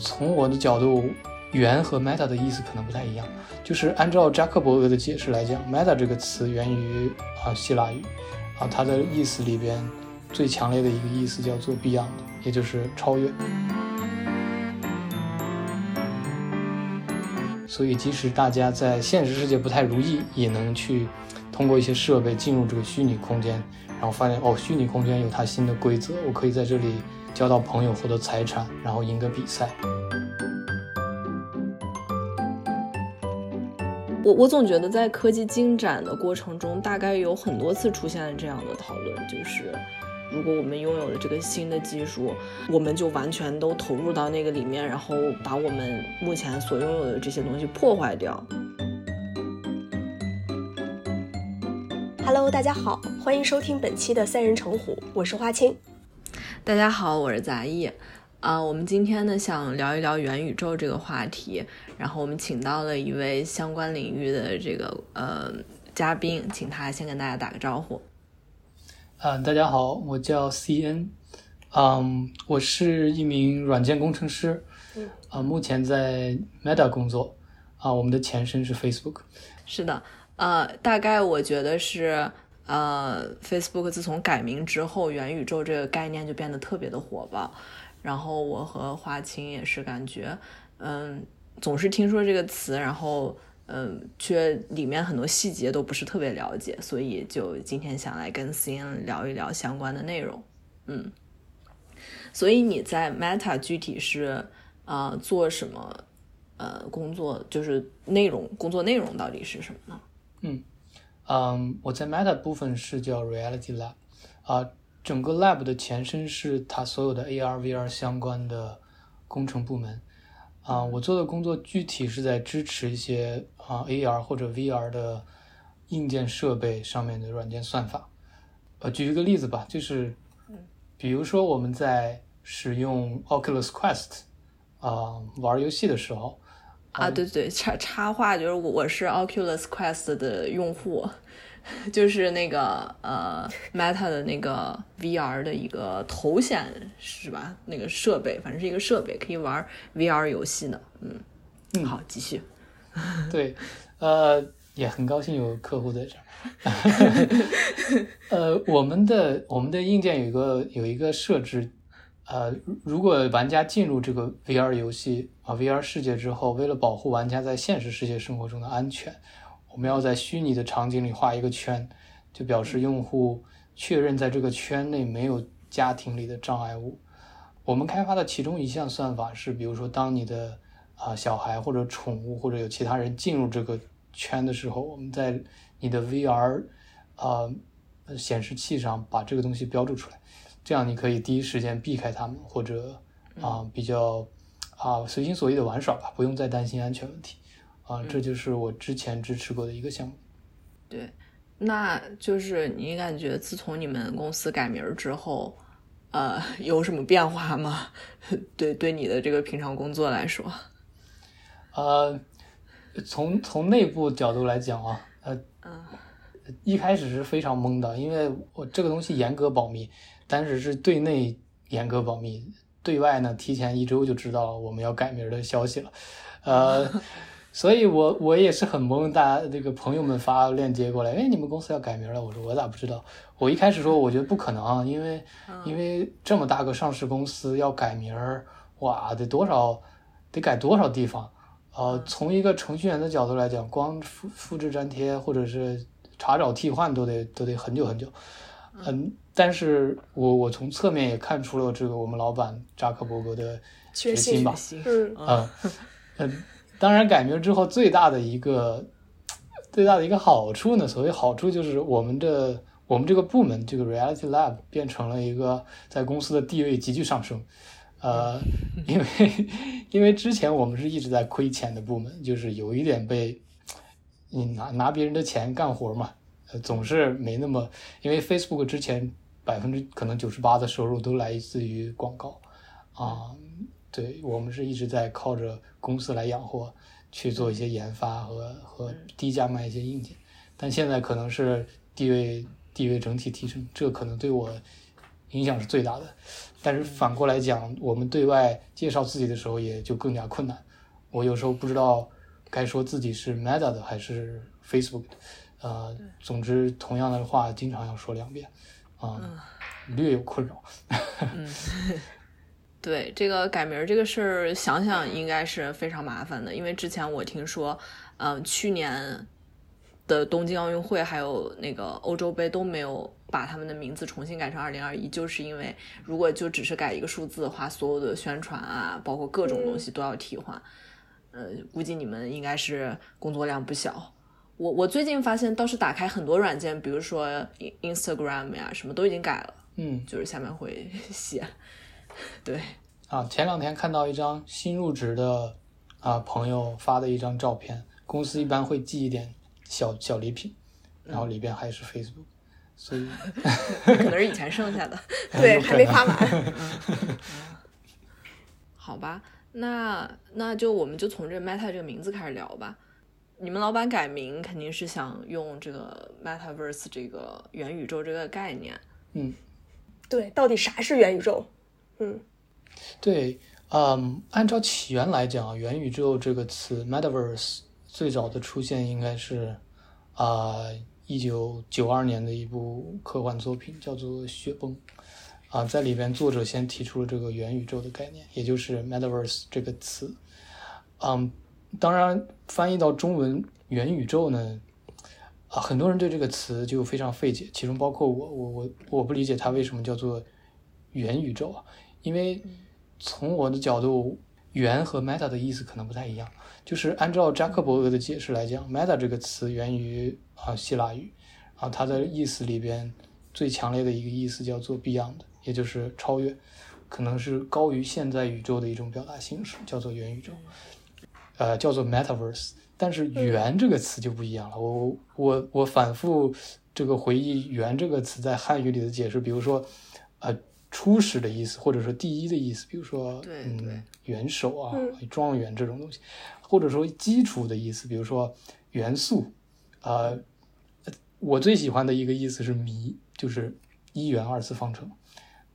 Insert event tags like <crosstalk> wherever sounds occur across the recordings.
从我的角度，源和 meta 的意思可能不太一样。就是按照扎克伯格的解释来讲，meta 这个词源于啊希腊语，啊它的意思里边最强烈的一个意思叫做 beyond，也就是超越。所以即使大家在现实世界不太如意，也能去通过一些设备进入这个虚拟空间，然后发现哦，虚拟空间有它新的规则，我可以在这里交到朋友，获得财产，然后赢得比赛。我我总觉得在科技进展的过程中，大概有很多次出现了这样的讨论，就是如果我们拥有了这个新的技术，我们就完全都投入到那个里面，然后把我们目前所拥有的这些东西破坏掉。Hello，大家好，欢迎收听本期的三人成虎，我是花青。大家好，我是杂艺。啊，我们今天呢想聊一聊元宇宙这个话题，然后我们请到了一位相关领域的这个呃嘉宾，请他先跟大家打个招呼。嗯、大家好，我叫 CN，嗯，我是一名软件工程师，啊、目前在 Meta 工作，啊、我们的前身是 Facebook。是的，呃，大概我觉得是呃，Facebook 自从改名之后，元宇宙这个概念就变得特别的火爆。然后我和华清也是感觉，嗯，总是听说这个词，然后嗯，却里面很多细节都不是特别了解，所以就今天想来跟 CN 聊一聊相关的内容。嗯，所以你在 Meta 具体是呃做什么？呃，工作就是内容，工作内容到底是什么呢？嗯，我在 Meta 部分是叫 Reality Lab，啊、整个 lab 的前身是它所有的 AR、VR 相关的工程部门。啊、我做的工作具体是在支持一些啊、AR 或者 VR 的硬件设备上面的软件算法。呃，举一个例子吧，就是比如说我们在使用 Oculus Quest 啊、玩游戏的时候，啊，对对，插插话就是我我是 Oculus Quest 的用户，就是那个呃 Meta 的那个 VR 的一个头显是吧？那个设备，反正是一个设备，可以玩 VR 游戏的。嗯，嗯好，继续。<laughs> 对，呃，也很高兴有客户在这儿。<laughs> 呃，我们的我们的硬件有一个有一个设置，呃，如果玩家进入这个 VR 游戏啊 VR 世界之后，为了保护玩家在现实世界生活中的安全，我们要在虚拟的场景里画一个圈，就表示用户确认在这个圈内没有家庭里的障碍物。我们开发的其中一项算法是，比如说，当你的啊、小孩或者宠物或者有其他人进入这个圈的时候，我们在你的 VR 啊、呃显示器上把这个东西标注出来，这样你可以第一时间避开他们，或者啊、比较啊、随心所欲的玩耍吧，不用再担心安全问题啊、这就是我之前支持过的一个项目。对，那就是你感觉自从你们公司改名儿之后，呃，有什么变化吗？<laughs> 对，对你的这个平常工作来说，呃，从从内部角度来讲啊，呃，一开始是非常懵的，因为我这个东西严格保密，但是是对内严格保密，对外呢提前一周就知道我们要改名的消息了，呃，<laughs> 所以我我也是很懵，大家这个朋友们发链接过来，哎，你们公司要改名了，我说我咋不知道？我一开始说我觉得不可能啊，因为因为这么大个上市公司要改名儿，哇，得多少得改多少地方。呃，从一个程序员的角度来讲，光复复制粘贴或者是查找替换都得都得很久很久。嗯，但是我我从侧面也看出了这个我们老板扎克伯格的决心吧。心嗯嗯嗯，当然改名之后最大的一个最大的一个好处呢，所谓好处就是我们的我们这个部门这个 Reality Lab 变成了一个在公司的地位急剧上升。呃，因为因为之前我们是一直在亏钱的部门，就是有一点被你拿拿别人的钱干活嘛，呃，总是没那么，因为 Facebook 之前百分之可能九十八的收入都来自于广告啊、对我们是一直在靠着公司来养活，去做一些研发和和低价卖一些硬件，但现在可能是地位地位整体提升，这可能对我影响是最大的。但是反过来讲，我们对外介绍自己的时候也就更加困难。我有时候不知道该说自己是 Meta 的还是 Facebook 的，呃，总之同样的话经常要说两遍，啊，略有困扰。嗯，<laughs> 对这个改名这个事儿，想想应该是非常麻烦的，因为之前我听说，嗯，去年的东京奥运会还有那个欧洲杯都没有把他们的名字重新改成二零二一，就是因为如果就只是改一个数字的话，所有的宣传啊，包括各种东西都要替换。呃，估计你们应该是工作量不小。我我最近发现，倒是打开很多软件，比如说 Instagram 呀，什么都已经改了。嗯，就是下面会 <laughs> 写。<laughs> 对啊，前两天看到一张新入职的啊朋友发的一张照片，公司一般会寄一点小小礼品，然后里边还是 Facebook，所以 <laughs> 可能是以前剩下的，<laughs> 对，还没发完。好吧。那那就我们就从这 Meta 这个名字开始聊吧。你们老板改名肯定是想用这个 Metaverse 这个元宇宙这个概念。嗯，对，到底啥是元宇宙？嗯，对，嗯，按照起源来讲，元宇宙这个词 Metaverse 最早的出现应该是啊一九九二年的一部科幻作品，叫做《雪崩》。啊，在里边，作者先提出了这个元宇宙的概念，也就是 metaverse 这个词。嗯，当然翻译到中文元宇宙呢，啊，很多人对这个词就非常费解，其中包括我，我我我不理解它为什么叫做元宇宙啊？因为从我的角度，元和 meta 的意思可能不太一样。就是按照扎克伯格的解释来讲，meta 这个词源于啊希腊语，啊，它的意思里边最强烈的一个意思叫做 beyond。也就是超越，可能是高于现在宇宙的一种表达形式，叫做元宇宙，呃，叫做 metaverse。但是“元”这个词就不一样了。我我我反复这个回忆“元”这个词在汉语里的解释，比如说，呃，初始的意思，或者说第一的意思，比如说，嗯，元首啊，状元这种东西，或者说基础的意思，比如说元素。呃，我最喜欢的一个意思是“谜”，就是一元二次方程。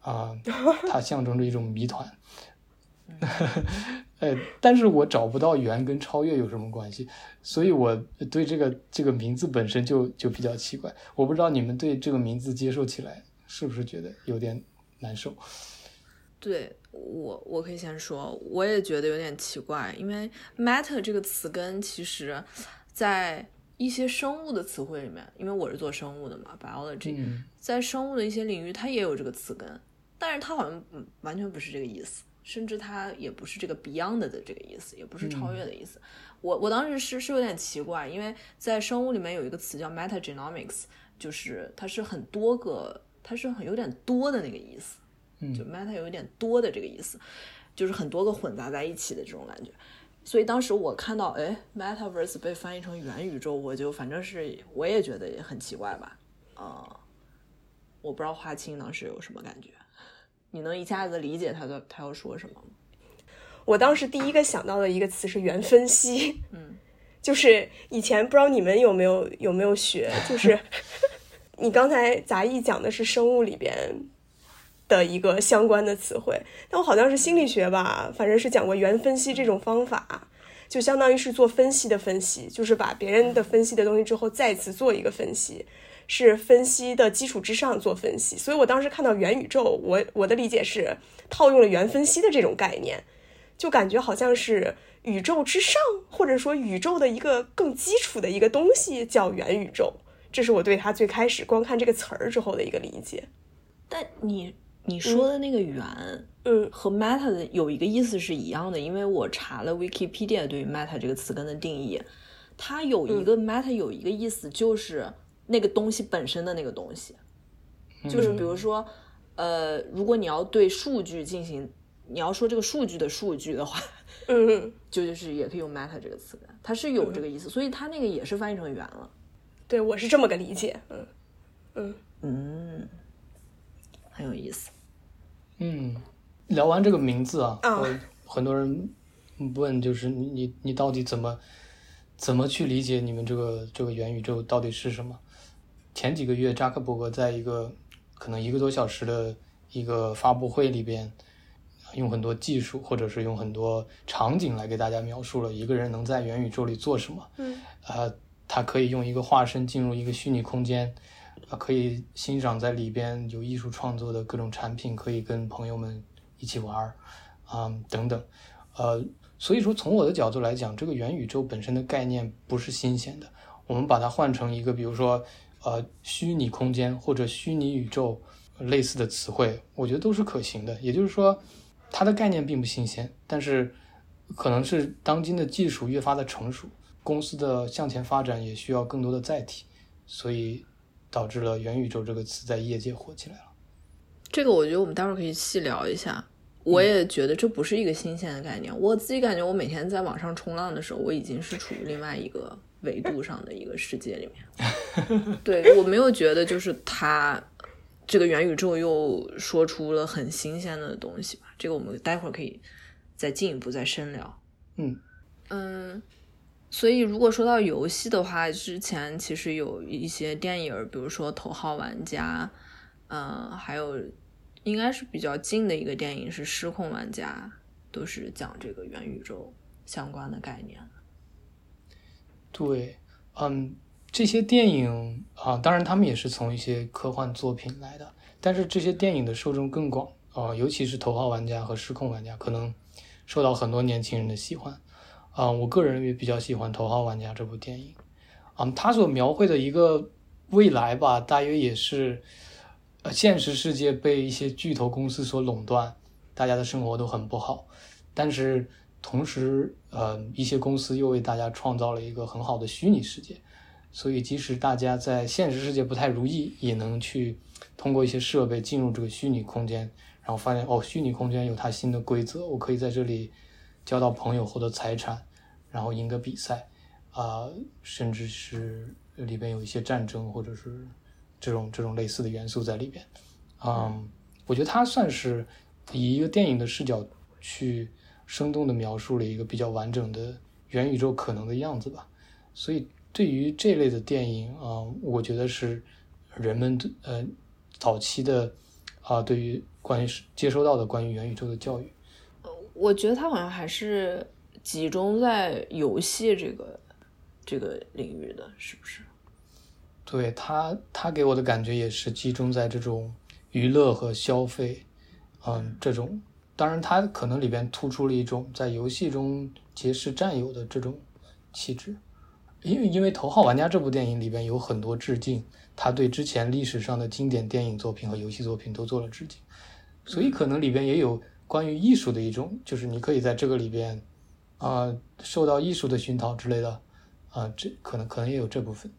啊，<laughs> 它象征着一种谜团，<laughs> 呃，但是我找不到圆跟超越有什么关系，所以我对这个这个名字本身就就比较奇怪。我不知道你们对这个名字接受起来是不是觉得有点难受？对我，我可以先说，我也觉得有点奇怪，因为 matter 这个词根其实，在一些生物的词汇里面，因为我是做生物的嘛，biology，在生物的一些领域，它也有这个词根。但是它好像嗯完全不是这个意思，甚至它也不是这个 beyond 的这个意思，也不是超越的意思。我我当时是是有点奇怪，因为在生物里面有一个词叫 metagenomics，就是它是很多个，它是很有点多的那个意思，就 meta 有点多的这个意思，就是很多个混杂在一起的这种感觉。所以当时我看到哎 metaverse 被翻译成元宇宙，我就反正是我也觉得也很奇怪吧，啊，我不知道华清当时有什么感觉。你能一下子理解他的他要说什么吗？我当时第一个想到的一个词是元分析，嗯，<laughs> 就是以前不知道你们有没有有没有学，就是你刚才杂艺讲的是生物里边的一个相关的词汇，但我好像是心理学吧，反正是讲过元分析这种方法，就相当于是做分析的分析，就是把别人的分析的东西之后再次做一个分析。是分析的基础之上做分析，所以我当时看到元宇宙，我我的理解是套用了元分析的这种概念，就感觉好像是宇宙之上，或者说宇宙的一个更基础的一个东西叫元宇宙，这是我对他最开始光看这个词儿之后的一个理解。但你你说的那个圆，嗯，和 meta 的有一个意思是一样的，因为我查了 Wikipedia 对于 meta 这个词根的定义，它有一个 meta 有一个意思就是。那个东西本身的那个东西，就是比如说，呃，如果你要对数据进行，你要说这个数据的数据的话，嗯，<laughs> 就就是也可以用 meta 这个词根，它是有这个意思，所以它那个也是翻译成圆了。对，我是这么个理解。嗯嗯嗯，很有意思。嗯，聊完这个名字啊，很多人问，就是你你你到底怎么怎么去理解你们这个这个元宇宙到底是什么？前几个月，扎克伯格在一个可能一个多小时的一个发布会里边，用很多技术或者是用很多场景来给大家描述了一个人能在元宇宙里做什么。嗯，呃，他可以用一个化身进入一个虚拟空间，啊，可以欣赏在里边有艺术创作的各种产品，可以跟朋友们一起玩儿，啊，等等，呃，所以说从我的角度来讲，这个元宇宙本身的概念不是新鲜的。我们把它换成一个，比如说，呃，虚拟空间或者虚拟宇宙类似的词汇，我觉得都是可行的。也就是说，它的概念并不新鲜，但是可能是当今的技术越发的成熟，公司的向前发展也需要更多的载体，所以导致了元宇宙这个词在业界火起来了。这个我觉得我们待会儿可以细聊一下。我也觉得这不是一个新鲜的概念。我自己感觉，我每天在网上冲浪的时候，我已经是处于另外一个。维度上的一个世界里面，<laughs> 对我没有觉得就是它这个元宇宙又说出了很新鲜的东西吧？这个我们待会儿可以再进一步再深聊。嗯嗯，所以如果说到游戏的话，之前其实有一些电影，比如说《头号玩家》，嗯，还有应该是比较近的一个电影是《失控玩家》，都是讲这个元宇宙相关的概念。对，嗯，这些电影啊，当然他们也是从一些科幻作品来的，但是这些电影的受众更广啊，尤其是《头号玩家》和《失控玩家》，可能受到很多年轻人的喜欢啊。我个人也比较喜欢《头号玩家》这部电影，嗯，他所描绘的一个未来吧，大约也是呃，现实世界被一些巨头公司所垄断，大家的生活都很不好，但是。同时，呃，一些公司又为大家创造了一个很好的虚拟世界，所以即使大家在现实世界不太如意，也能去通过一些设备进入这个虚拟空间，然后发现哦，虚拟空间有它新的规则，我可以在这里交到朋友，获得财产，然后赢得比赛，啊，甚至是里边有一些战争或者是这种这种类似的元素在里边，嗯，我觉得它算是以一个电影的视角去。生动的描述了一个比较完整的元宇宙可能的样子吧，所以对于这类的电影啊，我觉得是人们的呃早期的啊，对于关于接收到的关于元宇宙的教育，我觉得他好像还是集中在游戏这个这个领域的，是不是？对他，他给我的感觉也是集中在这种娱乐和消费，嗯，这种。当然，他可能里边突出了一种在游戏中结识战友的这种气质，因为因为《头号玩家》这部电影里边有很多致敬，他对之前历史上的经典电影作品和游戏作品都做了致敬，所以可能里边也有关于艺术的一种，就是你可以在这个里边啊受到艺术的熏陶之类的啊，这可能可能也有这部分。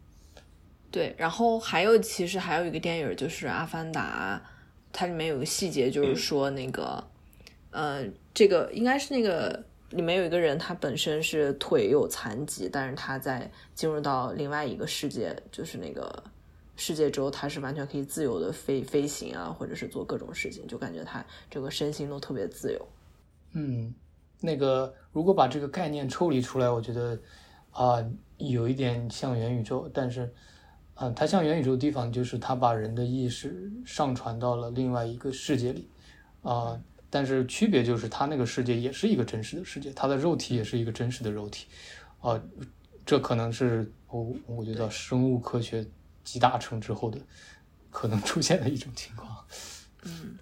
对，然后还有其实还有一个电影就是《阿凡达》，它里面有个细节就是说那个。呃，这个应该是那个里面有一个人，他本身是腿有残疾，但是他在进入到另外一个世界，就是那个世界之后，他是完全可以自由的飞飞行啊，或者是做各种事情，就感觉他这个身心都特别自由。嗯，那个如果把这个概念抽离出来，我觉得啊，有一点像元宇宙，但是啊，它像元宇宙的地方就是它把人的意识上传到了另外一个世界里啊。但是区别就是，它那个世界也是一个真实的世界，它的肉体也是一个真实的肉体，啊，这可能是我我觉得生物科学集大成之后的可能出现的一种情况。嗯，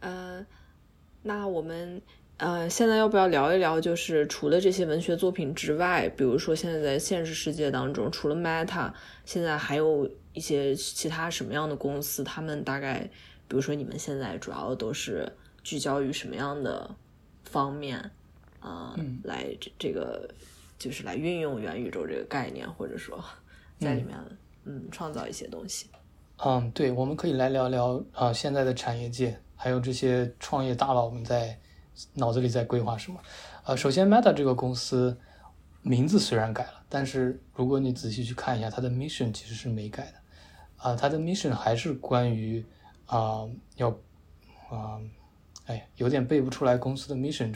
呃，那我们呃现在要不要聊一聊，就是除了这些文学作品之外，比如说现在在现实世界当中，除了 Meta，现在还有一些其他什么样的公司？他们大概，比如说你们现在主要都是。聚焦于什么样的方面啊？来这这个就是来运用元宇宙这个概念，或者说在里面嗯创造一些东西。嗯，对，我们可以来聊聊啊，现在的产业界还有这些创业大佬们在脑子里在规划什么。呃，首先 Meta 这个公司名字虽然改了，但是如果你仔细去看一下，它的 mission 其实是没改的啊，它的 mission 还是关于啊要啊。哎，有点背不出来公司的 mission，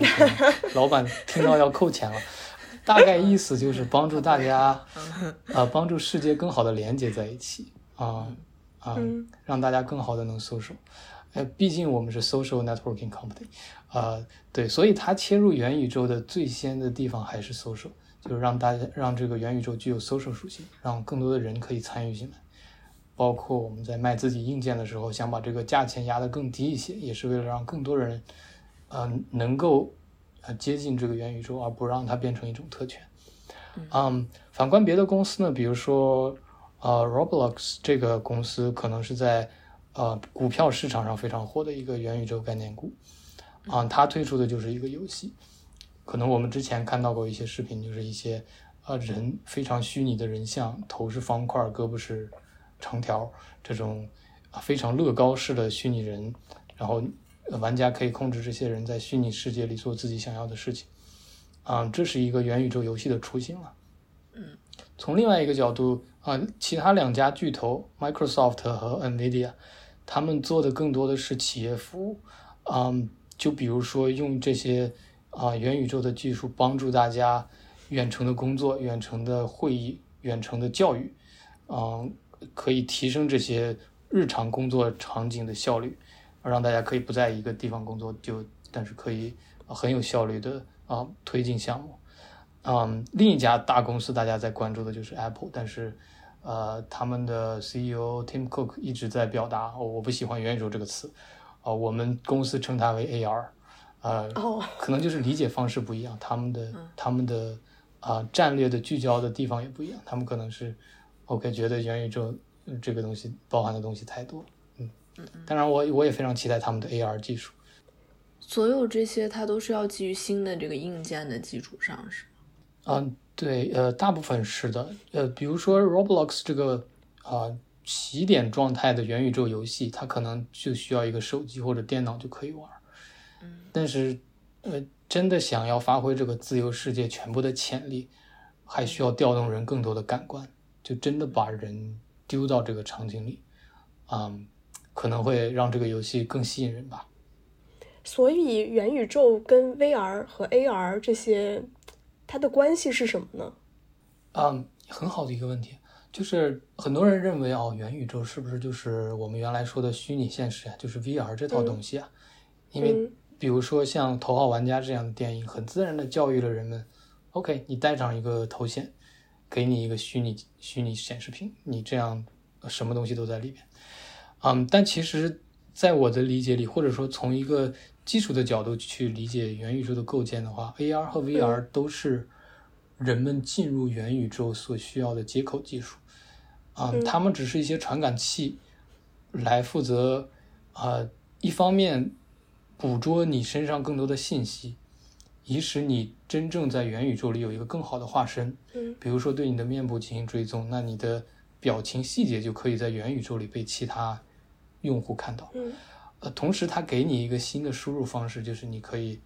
老板听到要扣钱了。大概意思就是帮助大家，呃，帮助世界更好的连接在一起，啊啊，让大家更好的能搜索。呃，毕竟我们是 social networking company，呃，对，所以它切入元宇宙的最先的地方还是 social，就是让大家让这个元宇宙具有 social 属性，让更多的人可以参与进来。包括我们在卖自己硬件的时候，想把这个价钱压得更低一些，也是为了让更多人，呃，能够呃接近这个元宇宙，而不让它变成一种特权。嗯，反观别的公司呢，比如说呃 Roblox 这个公司，可能是在呃股票市场上非常火的一个元宇宙概念股。啊，它推出的就是一个游戏，可能我们之前看到过一些视频，就是一些呃人非常虚拟的人像，头是方块，胳膊是。长条这种啊非常乐高式的虚拟人，然后玩家可以控制这些人在虚拟世界里做自己想要的事情，啊，这是一个元宇宙游戏的雏形了。嗯，从另外一个角度啊，其他两家巨头 Microsoft 和 Nvidia，他们做的更多的是企业服务，嗯，就比如说用这些啊元宇宙的技术帮助大家远程的工作、远程的会议、远程的教育，嗯。可以提升这些日常工作场景的效率，让大家可以不在一个地方工作，就但是可以很有效率的啊推进项目。嗯，另一家大公司大家在关注的就是 Apple，但是呃他们的 CEO Tim Cook 一直在表达，我不喜欢元宇宙这个词，啊我们公司称它为 AR，呃可能就是理解方式不一样，他们的他们的啊战略的聚焦的地方也不一样，他们可能是。OK，觉得元宇宙这个东西包含的东西太多，当然我我也非常期待他们的 AR 技术。所有这些它都是要基于新的这个硬件的基础上，是吗？嗯，对，呃，大部分是的，呃，比如说 Roblox 这个啊起点状态的元宇宙游戏，它可能就需要一个手机或者电脑就可以玩，嗯，但是呃，真的想要发挥这个自由世界全部的潜力，还需要调动人更多的感官。就真的把人丢到这个场景里，嗯，可能会让这个游戏更吸引人吧。所以元宇宙跟 VR 和 AR 这些，它的关系是什么呢？嗯，很好的一个问题，就是很多人认为哦，元宇宙是不是就是我们原来说的虚拟现实啊，就是 VR 这套东西啊？因为比如说像《头号玩家》这样的电影，很自然的教育了人们，OK，你戴上一个头显。给你一个虚拟虚拟显示屏，你这样什么东西都在里边，嗯，但其实，在我的理解里，或者说从一个基础的角度去理解元宇宙的构建的话，AR 和 VR 都是人们进入元宇宙所需要的接口技术，啊，它们只是一些传感器，来负责啊，一方面捕捉你身上更多的信息。以使你真正在元宇宙里有一个更好的化身，嗯，比如说对你的面部进行追踪，那你的表情细节就可以在元宇宙里被其他用户看到，嗯，呃，同时它给你一个新的输入方式，就是你可以，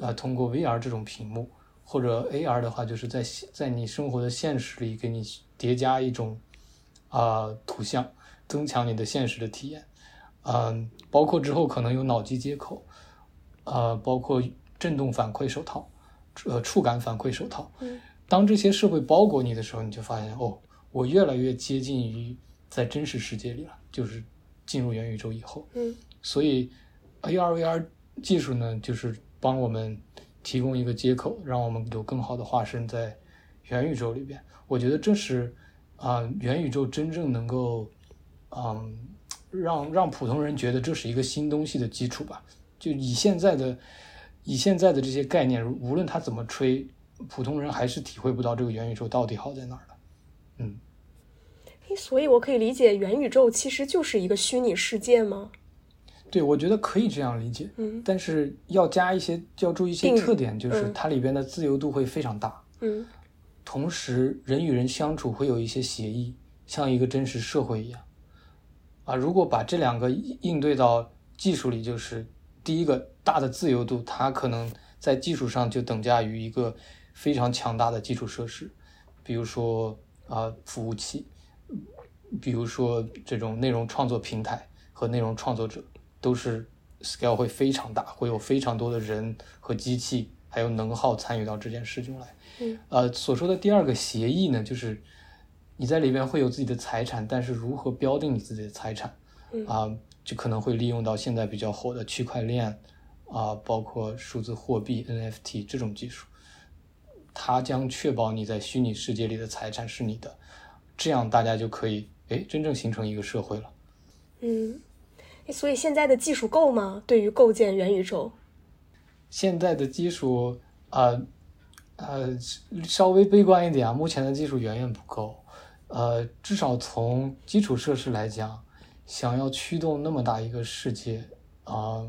呃，通过 VR 这种屏幕或者 AR 的话，就是在在你生活的现实里给你叠加一种啊图像，增强你的现实的体验，嗯，包括之后可能有脑机接口，呃，包括。震动反馈手套，呃，触感反馈手套。当这些设备包裹你的时候，你就发现哦，我越来越接近于在真实世界里了，就是进入元宇宙以后。嗯，所以 AR VR 技术呢，就是帮我们提供一个接口，让我们有更好的化身在元宇宙里边。我觉得这是啊，元宇宙真正能够嗯，让让普通人觉得这是一个新东西的基础吧。就以现在的。以现在的这些概念，无论他怎么吹，普通人还是体会不到这个元宇宙到底好在哪儿的。嗯，所以我可以理解元宇宙其实就是一个虚拟世界吗？对，我觉得可以这样理解。嗯，但是要加一些，要注意一些特点，就是它里边的自由度会非常大。嗯，同时人与人相处会有一些协议，像一个真实社会一样。啊，如果把这两个应对到技术里，就是第一个。大的自由度，它可能在技术上就等价于一个非常强大的基础设施，比如说啊服务器，比如说这种内容创作平台和内容创作者，都是 scale 会非常大，会有非常多的人和机器还有能耗参与到这件事中来。嗯，呃，所说的第二个协议呢，就是你在里边会有自己的财产，但是如何标定你自己的财产？啊。就可能会利用到现在比较火的区块链啊，包括数字货币 NFT 这种技术，它将确保你在虚拟世界里的财产是你的，这样大家就可以哎真正形成一个社会了。嗯，所以现在的技术够吗？对于构建元宇宙，现在的技术啊呃稍微悲观一点啊，目前的技术远远不够。呃，至少从基础设施来讲，想要驱动那么大一个世界啊，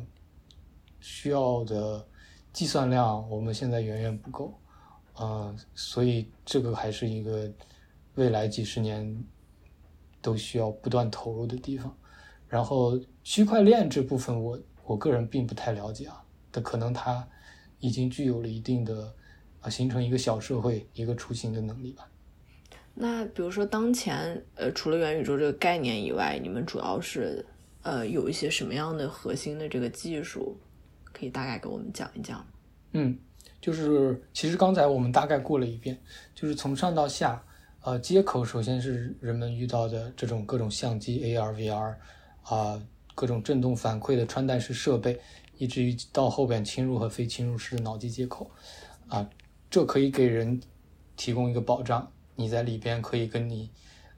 需要的计算量，我们现在远远不够。呃，所以这个还是一个未来几十年都需要不断投入的地方。然后区块链这部分，我我个人并不太了解啊，但可能它已经具有了一定的啊，形成一个小社会一个雏形的能力吧。那比如说，当前呃，除了元宇宙这个概念以外，你们主要是呃有一些什么样的核心的这个技术，可以大概给我们讲一讲？嗯，就是其实刚才我们大概过了一遍，就是从上到下，呃，接口首先是人们遇到的这种各种相机、AR、VR 啊，各种震动反馈的穿戴式设备，以至于到后边侵入和非侵入式的脑机接口啊，这可以给人提供一个保障。你在里边可以跟你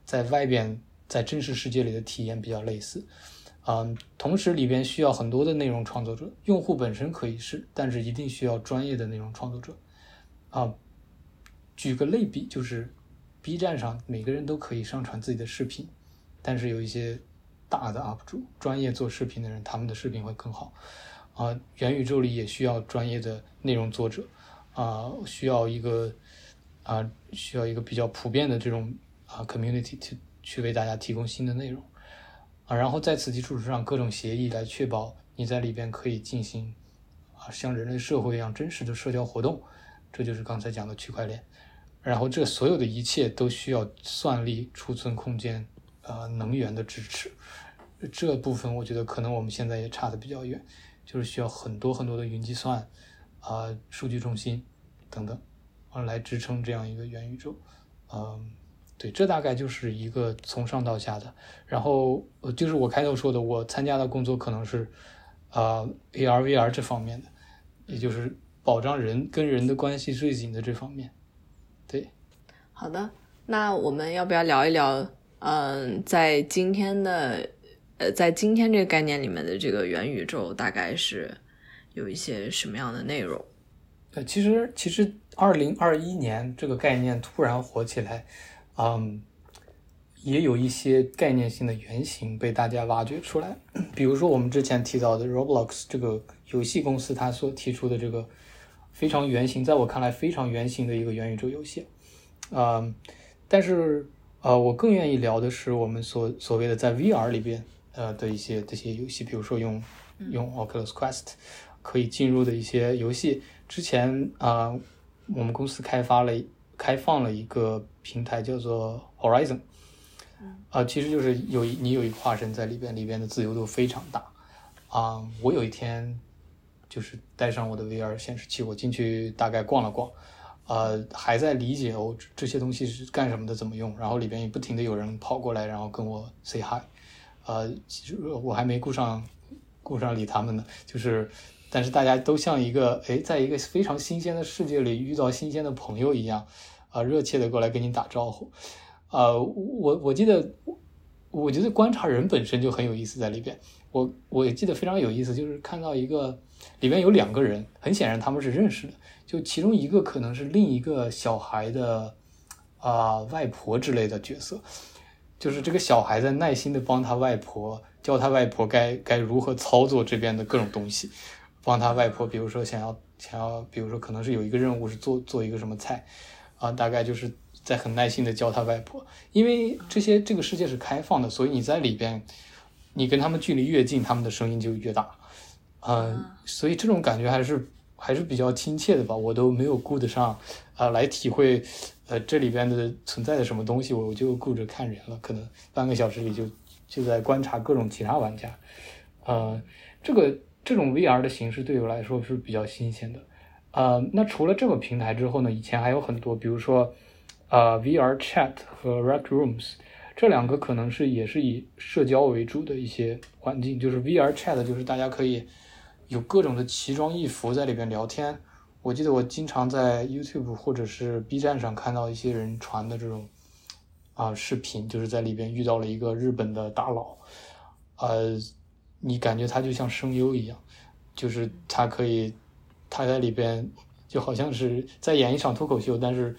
在外边在真实世界里的体验比较类似，嗯，同时里边需要很多的内容创作者，用户本身可以是，但是一定需要专业的内容创作者，啊，举个类比，就是 B 站上每个人都可以上传自己的视频，但是有一些大的 UP 主，专业做视频的人，他们的视频会更好，啊，元宇宙里也需要专业的内容作者，啊，需要一个。啊，需要一个比较普遍的这种啊 community 去去为大家提供新的内容啊，然后在此基础之上，各种协议来确保你在里边可以进行啊像人类社会一样真实的社交活动，这就是刚才讲的区块链。然后这所有的一切都需要算力、储存空间、呃能源的支持，这部分我觉得可能我们现在也差的比较远，就是需要很多很多的云计算啊、数据中心等等。啊，来支撑这样一个元宇宙，嗯，对，这大概就是一个从上到下的。然后，呃，就是我开头说的，我参加的工作可能是，啊，AR、VR 这方面的，也就是保障人跟人的关系最紧的这方面。好的，那我们要不要聊一聊，嗯，在今天的，呃，在今天这个概念里面的这个元宇宙大概是有一些什么样的内容？呃，其实，其实。二零二一年这个概念突然火起来，嗯，也有一些概念性的原型被大家挖掘出来。<clears throat> 比如说我们之前提到的 Roblox 这个游戏公司，它所提出的这个非常原型，在我看来非常原型的一个元宇宙游戏。嗯，但是呃，我更愿意聊的是我们所所谓的在 VR 里边呃的一些这些游戏，比如说用用 Oculus Quest 可以进入的一些游戏。之前啊。我们公司开发了、开放了一个平台，叫做 Horizon，啊，其实就是有你有一个化身在里边，里边的自由度非常大。啊，我有一天就是带上我的 VR 显示器，我进去大概逛了逛，呃，还在理解哦这些东西是干什么的，怎么用，然后里边也不停的有人跑过来，然后跟我 say hi，呃，其实我还没顾上顾上理他们呢，就是。但是大家都像一个哎，在一个非常新鲜的世界里遇到新鲜的朋友一样，啊，热切的过来跟你打招呼，啊，我我记得，我觉得观察人本身就很有意思在里边。我我记得非常有意思，就是看到一个里面有两个人，很显然他们是认识的，就其中一个可能是另一个小孩的啊外婆之类的角色，就是这个小孩在耐心的帮他外婆教他外婆该该如何操作这边的各种东西。帮他外婆，比如说想要想要，比如说可能是有一个任务是做做一个什么菜，啊，大概就是在很耐心的教他外婆。因为这些这个世界是开放的，所以你在里边，你跟他们距离越近，他们的声音就越大，嗯，所以这种感觉还是还是比较亲切的吧。我都没有顾得上啊来体会，呃，这里边的存在的什么东西，我就顾着看人了。可能半个小时里就就在观察各种其他玩家，呃，这个。这种 VR 的形式对我来说是比较新鲜的，呃，那除了这个平台之后呢，以前还有很多，比如说，呃，VR Chat 和 Rec Rooms 这两个可能是也是以社交为主的一些环境，就是 VR Chat，就是大家可以有各种的奇装异服在里边聊天。我记得我经常在 YouTube 或者是 B 站上看到一些人传的这种啊视频，就是在里边遇到了一个日本的大佬，呃，你感觉他就像声优一样，就是他可以他在里边就好像是在演一场脱口秀，但是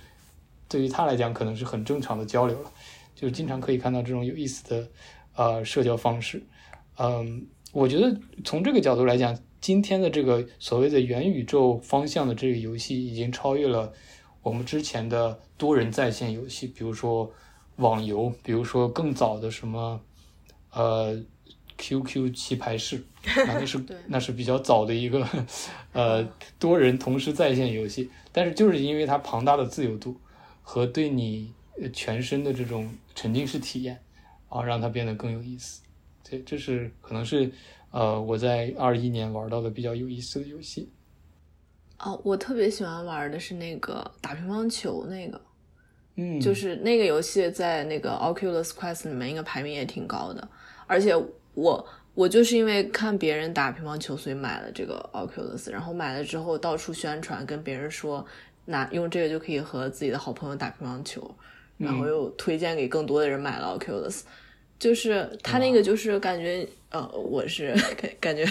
对于他来讲可能是很正常的交流了，就是经常可以看到这种有意思的呃社交方式。嗯，我觉得从这个角度来讲。今天的这个所谓的元宇宙方向的这个游戏，已经超越了我们之前的多人在线游戏，比如说网游，比如说更早的什么呃 QQ 棋牌室，<laughs> 那是那是比较早的一个 <laughs> 呃多人同时在线游戏。但是就是因为它庞大的自由度和对你全身的这种沉浸式体验啊，让它变得更有意思。这这是可能是。呃，我在二一年玩到的比较有意思的游戏，哦，我特别喜欢玩的是那个打乒乓球那个，嗯，就是那个游戏在那个 Oculus Quest 里面应该排名也挺高的，而且我我就是因为看别人打乒乓球，所以买了这个 Oculus，然后买了之后到处宣传，跟别人说拿用这个就可以和自己的好朋友打乒乓球，然后又推荐给更多的人买了 Oculus。就是他那个，就是感觉，呃，我是感感觉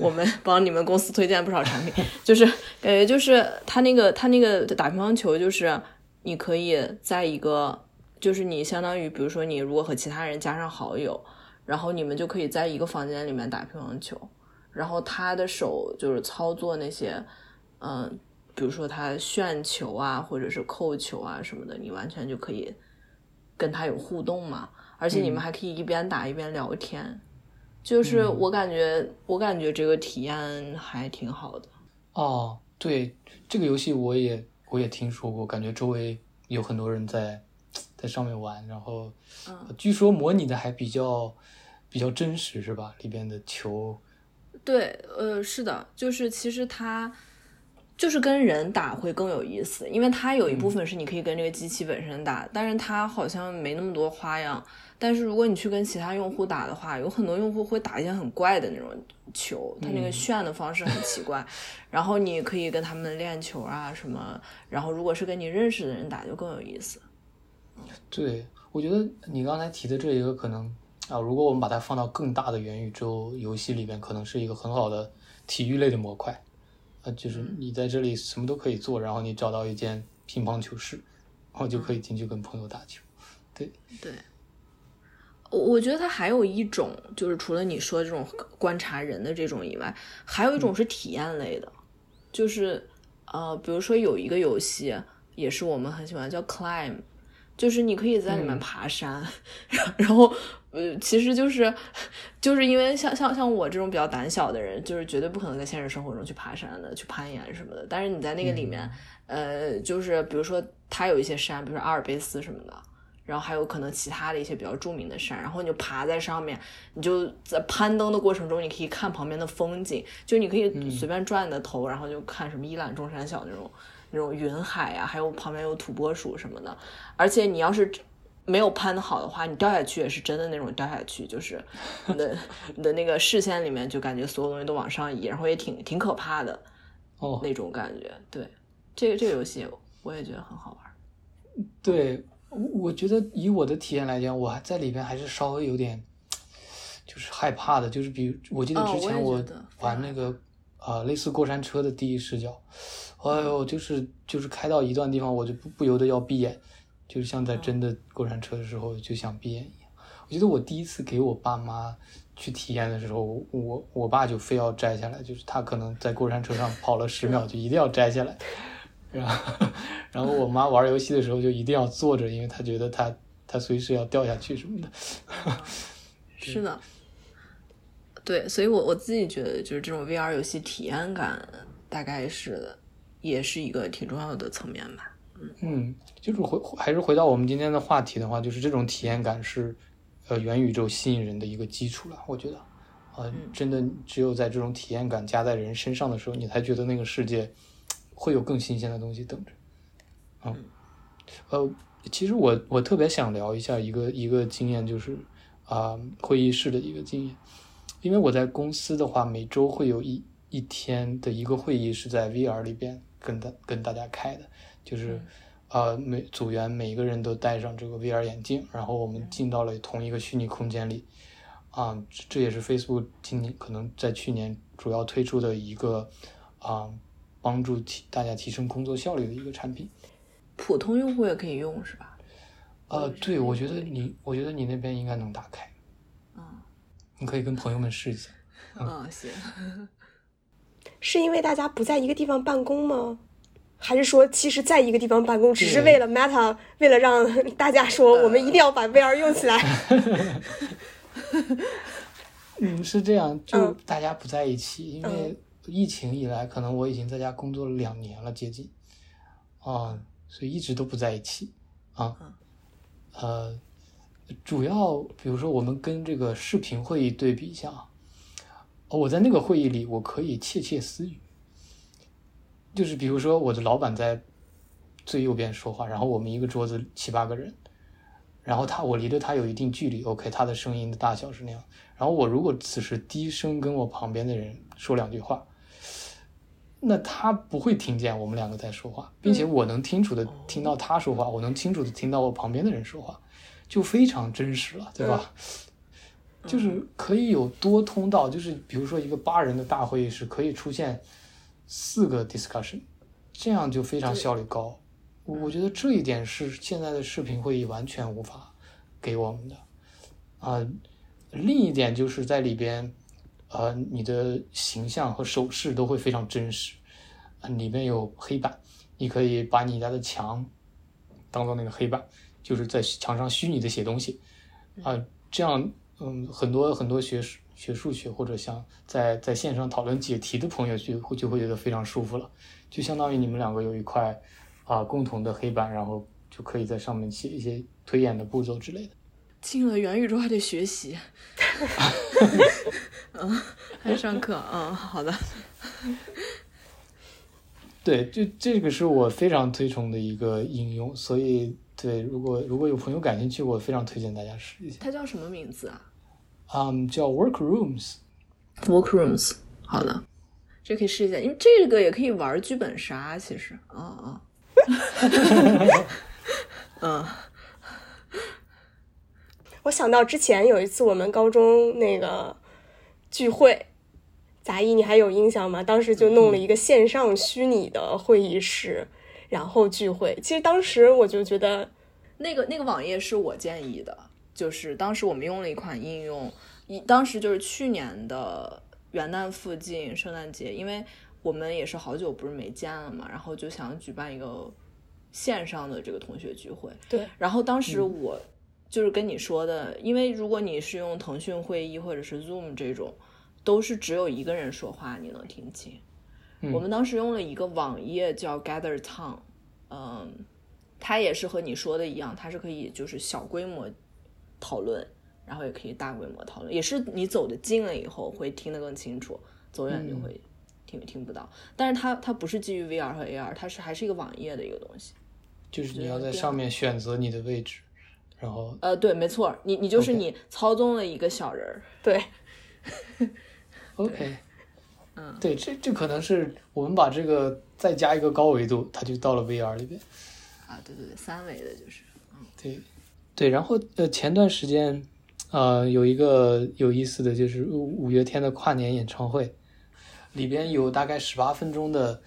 我们 <laughs> 帮你们公司推荐不少产品，就是感觉就是他那个他那个打乒乓球，就是你可以在一个，就是你相当于，比如说你如果和其他人加上好友，然后你们就可以在一个房间里面打乒乓球，然后他的手就是操作那些，嗯，比如说他旋球啊，或者是扣球啊什么的，你完全就可以跟他有互动嘛。而且你们还可以一边打一边聊天，就是我感觉，我感觉这个体验还挺好的。哦，对，这个游戏我也我也听说过，感觉周围有很多人在在上面玩，然后据说模拟的还比较比较真实，是吧？里边的球。对，呃，是的，就是其实它。就是跟人打会更有意思，因为它有一部分是你可以跟这个机器本身打，但是它好像没那么多花样。但是如果你去跟其他用户打的话，有很多用户会打一些很怪的那种球，它那个炫的方式很奇怪。<laughs> 然后你可以跟他们练球啊什么，然后如果是跟你认识的人打就更有意思。对，我觉得你刚才提的这一个可能啊，如果我们把它放到更大的元宇宙游戏里面，可能是一个很好的体育类的模块。啊就是你在这里什么都可以做，然后你找到一间乒乓球室，然后就可以进去跟朋友打球。对对，我我觉得它还有一种，就是除了你说这种观察人的这种以外，还有一种是体验类的，就是呃，比如说有一个游戏也是我们很喜欢，叫 Climb。就是你可以在里面爬山，<laughs> 然后呃，其实就是就是因为像像像我这种比较胆小的人，就是绝对不可能在现实生活中去爬山的，去攀岩什么的。但是你在那个里面，呃，就是比如说它有一些山，比如说阿尔卑斯什么的，然后还有可能其他的一些比较著名的山，然后你就爬在上面，你就在攀登的过程中，你可以看旁边的风景，就你可以随便转你的头，然后就看什么一览众山小那种。那种云海啊，还有旁边有土拨鼠什么的，而且你要是没有攀的好的话，你掉下去也是真的那种掉下去，就是你的 <laughs> 你的那个视线里面就感觉所有东西都往上移，然后也挺挺可怕的哦，那种感觉。对，这个这个游戏我也觉得很好玩。对，我觉得以我的体验来讲，我还在里边还是稍微有点就是害怕的，就是比如我记得之前我玩那个啊类似过山车的第一视角。哎呦，就是就是开到一段地方，我就不不由得要闭眼，就是像在真的过山车的时候就想闭眼一样。我觉得我第一次给我爸妈去体验的时候，我我爸就非要摘下来，就是他可能在过山车上跑了十秒，就一定要摘下来。<laughs> 然后然后我妈玩游戏的时候就一定要坐着，因为她觉得她她随时要掉下去什么的。<laughs> 是的，对，所以我我自己觉得就是这种 VR 游戏体验感大概是。也是一个挺重要的层面吧。嗯，就是回还是回到我们今天的话题的话，就是这种体验感是呃元宇宙吸引人的一个基础了。我觉得，啊，真的只有在这种体验感加在人身上的时候，你才觉得那个世界会有更新鲜的东西等着。嗯，呃，其实我我特别想聊一下一个一个经验，就是啊会议室的一个经验，因为我在公司的话，每周会有一一天的一个会议是在 VR 里边跟大跟大家开的，就是呃每组员每个人都戴上这个 VR 眼镜，然后我们进到了同一个虚拟空间里，啊这这也是 Facebook 今年可能在去年主要推出的一个啊帮助提大家提升工作效率的一个产品。普通用户也可以用是吧？呃，对，我觉得你，我觉得你那边应该能打开，嗯你可以跟朋友们试一下。嗯，行。<laughs> 是因为大家不在一个地方办公吗？还是说，其实在一个地方办公，只是为了 Meta，为了让大家说我们一定要把 VR 用起来？<laughs> <laughs> 嗯，是这样，就嗯大家不在一起，因为嗯疫情以来，可能我已经在家工作了两年了，接近，啊，所以一直都不在一起啊。呃，主要比如说我们跟这个视频会议对比一下啊，哦我在那个会议里，我可以窃窃私语，就是比如说我的老板在最右边说话，然后我们一个桌子七八个人，然后他我离着他有一定距离，OK，他的声音的大小是那样。然后我如果此时低声跟我旁边的人说两句话，那他不会听见我们两个在说话，并且我能清楚的听到他说话，我能清楚的听到我旁边的人说话，就非常真实了，对吧？就是可以有多通道，就是比如说一个八人的大会议室可以出现四个 discussion，这样就非常效率高。我我觉得这一点是现在的视频会议完全无法给我们的。啊、另一点就是在里边，呃，你的形象和手势都会非常真实。啊、里面有黑板，你可以把你家的墙当做那个黑板，就是在墙上虚拟的写东西。啊、这样，嗯，很多很多学数学数学或者像在在线上讨论解题的朋友就会就会觉得非常舒服了，就相当于你们两个有一块啊、共同的黑板，然后就可以在上面写一些推演的步骤之类的。进了元宇宙还得学习，<laughs> 嗯，还上课，嗯，好的，<laughs> 对，这这个是我非常推崇的一个应用，所以对，如果如果有朋友感兴趣，我非常推荐大家试一下。它叫什么名字啊嗯，叫 Workrooms。？Workrooms，好的，这可以试一下，因为这个也可以玩剧本杀，其实，嗯嗯，<laughs> 嗯，我想到之前有一次我们高中那个聚会，杂艺你还有印象吗？当时就弄了一个线上虚拟的会议室，然后聚会。其实当时我就觉得，那个那个网页是我建议的，就是当时我们用了一款应用，一当时就是去年的元旦附近，圣诞节，因为我们也是好久不是没见了嘛，然后就想举办一个线上的这个同学聚会。对，然后当时我就是跟你说的，因为如果你是用腾讯会议或者是 Zoom 这种，都是只有一个人说话你能听清。嗯我们当时用了一个网页叫 Gather Town，嗯，它也是和你说的一样，它是可以就是小规模讨论，然后也可以大规模讨论，也是你走的近了以后会听得更清楚，走远就会听、听不到。但是它它不是基于 VR 和 AR，它是还是一个网页的一个东西。就是你要在上面选择你的位置，然后呃，对，没错，你你就是你操纵了一个小人儿，对，<laughs> OK，嗯，对，这这可能是我们把这个再加一个高维度，它就到了 VR 里边。啊，对对对，三维的就是，对，对，然后呃，前段时间，呃，有一个有意思的就是五五月天的跨年演唱会，里边有大概十八分钟的，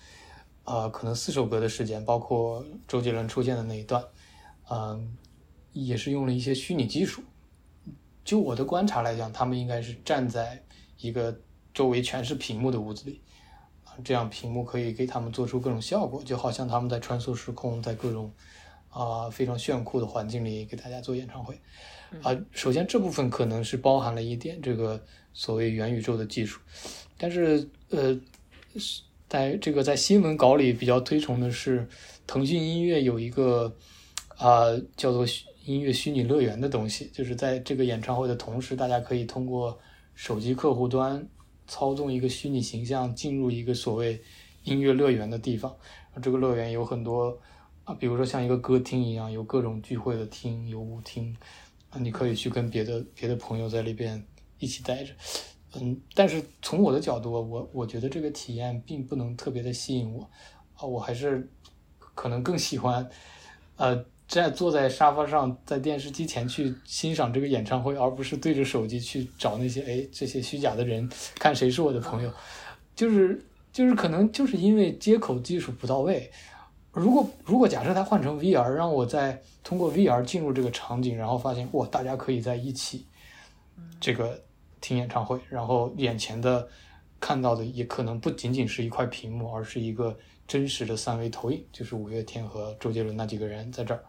呃，可能四首歌的时间，包括周杰伦出现的那一段，嗯、也是用了一些虚拟技术。就我的观察来讲，他们应该是站在一个周围全是屏幕的屋子里，啊，这样屏幕可以给他们做出各种效果，就好像他们在穿梭时空，在各种啊、非常炫酷的环境里给大家做演唱会。啊、首先这部分可能是包含了一点这个所谓元宇宙的技术，但是呃，是在这个在新闻稿里比较推崇的是，腾讯音乐有一个啊、叫做虚音乐虚拟乐园的东西，就是在这个演唱会的同时，大家可以通过手机客户端操纵一个虚拟形象进入一个所谓音乐乐园的地方。这个乐园有很多啊，比如说像一个歌厅一样，有各种聚会的厅，有舞厅啊，你可以去跟别的别的朋友在里边一起待着。嗯，但是从我的角度，我我觉得这个体验并不能特别的吸引我啊，我还是可能更喜欢呃在坐在沙发上，在电视机前去欣赏这个演唱会，而不是对着手机去找那些哎这些虚假的人，看谁是我的朋友，就是就是可能就是因为接口技术不到位。如果如果假设它换成 VR，让我再通过 VR 进入这个场景，然后发现哇，大家可以在一起，这个。听演唱会，然后眼前的看到的也可能不仅仅是一块屏幕，而是一个真实的三维投影，就是五月天和周杰伦那几个人在这儿。